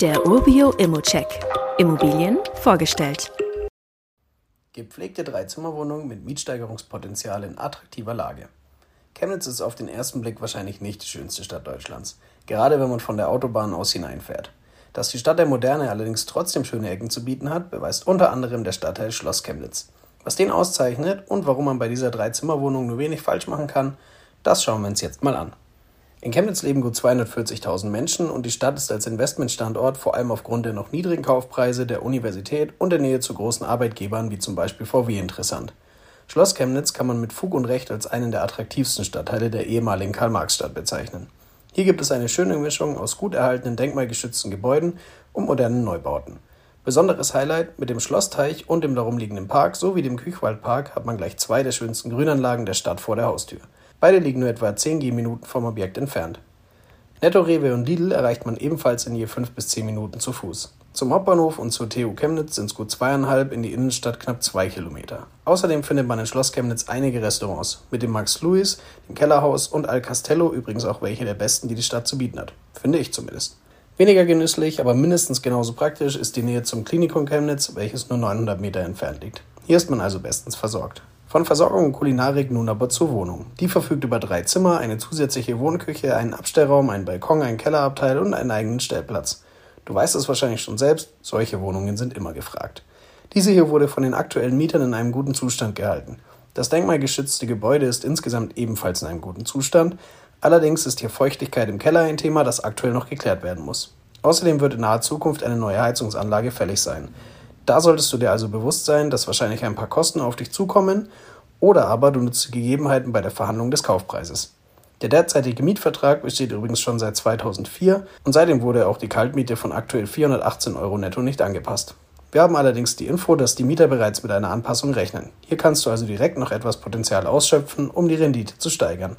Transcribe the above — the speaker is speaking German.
Der Urbio Immocheck. Immobilien vorgestellt. Gepflegte Dreizimmerwohnung mit Mietsteigerungspotenzial in attraktiver Lage. Chemnitz ist auf den ersten Blick wahrscheinlich nicht die schönste Stadt Deutschlands, gerade wenn man von der Autobahn aus hineinfährt. Dass die Stadt der Moderne allerdings trotzdem schöne Ecken zu bieten hat, beweist unter anderem der Stadtteil Schloss Chemnitz. Was den auszeichnet und warum man bei dieser Dreizimmerwohnung nur wenig falsch machen kann, das schauen wir uns jetzt mal an. In Chemnitz leben gut 240.000 Menschen und die Stadt ist als Investmentstandort vor allem aufgrund der noch niedrigen Kaufpreise, der Universität und der Nähe zu großen Arbeitgebern wie zum Beispiel VW interessant. Schloss Chemnitz kann man mit Fug und Recht als einen der attraktivsten Stadtteile der ehemaligen Karl-Marx-Stadt bezeichnen. Hier gibt es eine schöne Mischung aus gut erhaltenen denkmalgeschützten Gebäuden und modernen Neubauten. Besonderes Highlight mit dem Schlossteich und dem darum liegenden Park sowie dem Küchwaldpark hat man gleich zwei der schönsten Grünanlagen der Stadt vor der Haustür. Beide liegen nur etwa 10 Gehminuten vom Objekt entfernt. Netto, Rewe und Lidl erreicht man ebenfalls in je 5 bis 10 Minuten zu Fuß. Zum Hauptbahnhof und zur TU Chemnitz sind es gut zweieinhalb, in die Innenstadt knapp zwei Kilometer. Außerdem findet man in Schloss Chemnitz einige Restaurants, mit dem Max Louis, dem Kellerhaus und Al Castello übrigens auch welche der besten, die die Stadt zu bieten hat. Finde ich zumindest. Weniger genüsslich, aber mindestens genauso praktisch ist die Nähe zum Klinikum Chemnitz, welches nur 900 Meter entfernt liegt. Hier ist man also bestens versorgt. Von Versorgung und Kulinarik nun aber zur Wohnung. Die verfügt über drei Zimmer, eine zusätzliche Wohnküche, einen Abstellraum, einen Balkon, einen Kellerabteil und einen eigenen Stellplatz. Du weißt es wahrscheinlich schon selbst, solche Wohnungen sind immer gefragt. Diese hier wurde von den aktuellen Mietern in einem guten Zustand gehalten. Das denkmalgeschützte Gebäude ist insgesamt ebenfalls in einem guten Zustand, allerdings ist hier Feuchtigkeit im Keller ein Thema, das aktuell noch geklärt werden muss. Außerdem wird in naher Zukunft eine neue Heizungsanlage fällig sein. Da solltest du dir also bewusst sein, dass wahrscheinlich ein paar Kosten auf dich zukommen oder aber du nutzt die Gegebenheiten bei der Verhandlung des Kaufpreises. Der derzeitige Mietvertrag besteht übrigens schon seit 2004 und seitdem wurde auch die Kaltmiete von aktuell 418 Euro netto nicht angepasst. Wir haben allerdings die Info, dass die Mieter bereits mit einer Anpassung rechnen. Hier kannst du also direkt noch etwas Potenzial ausschöpfen, um die Rendite zu steigern.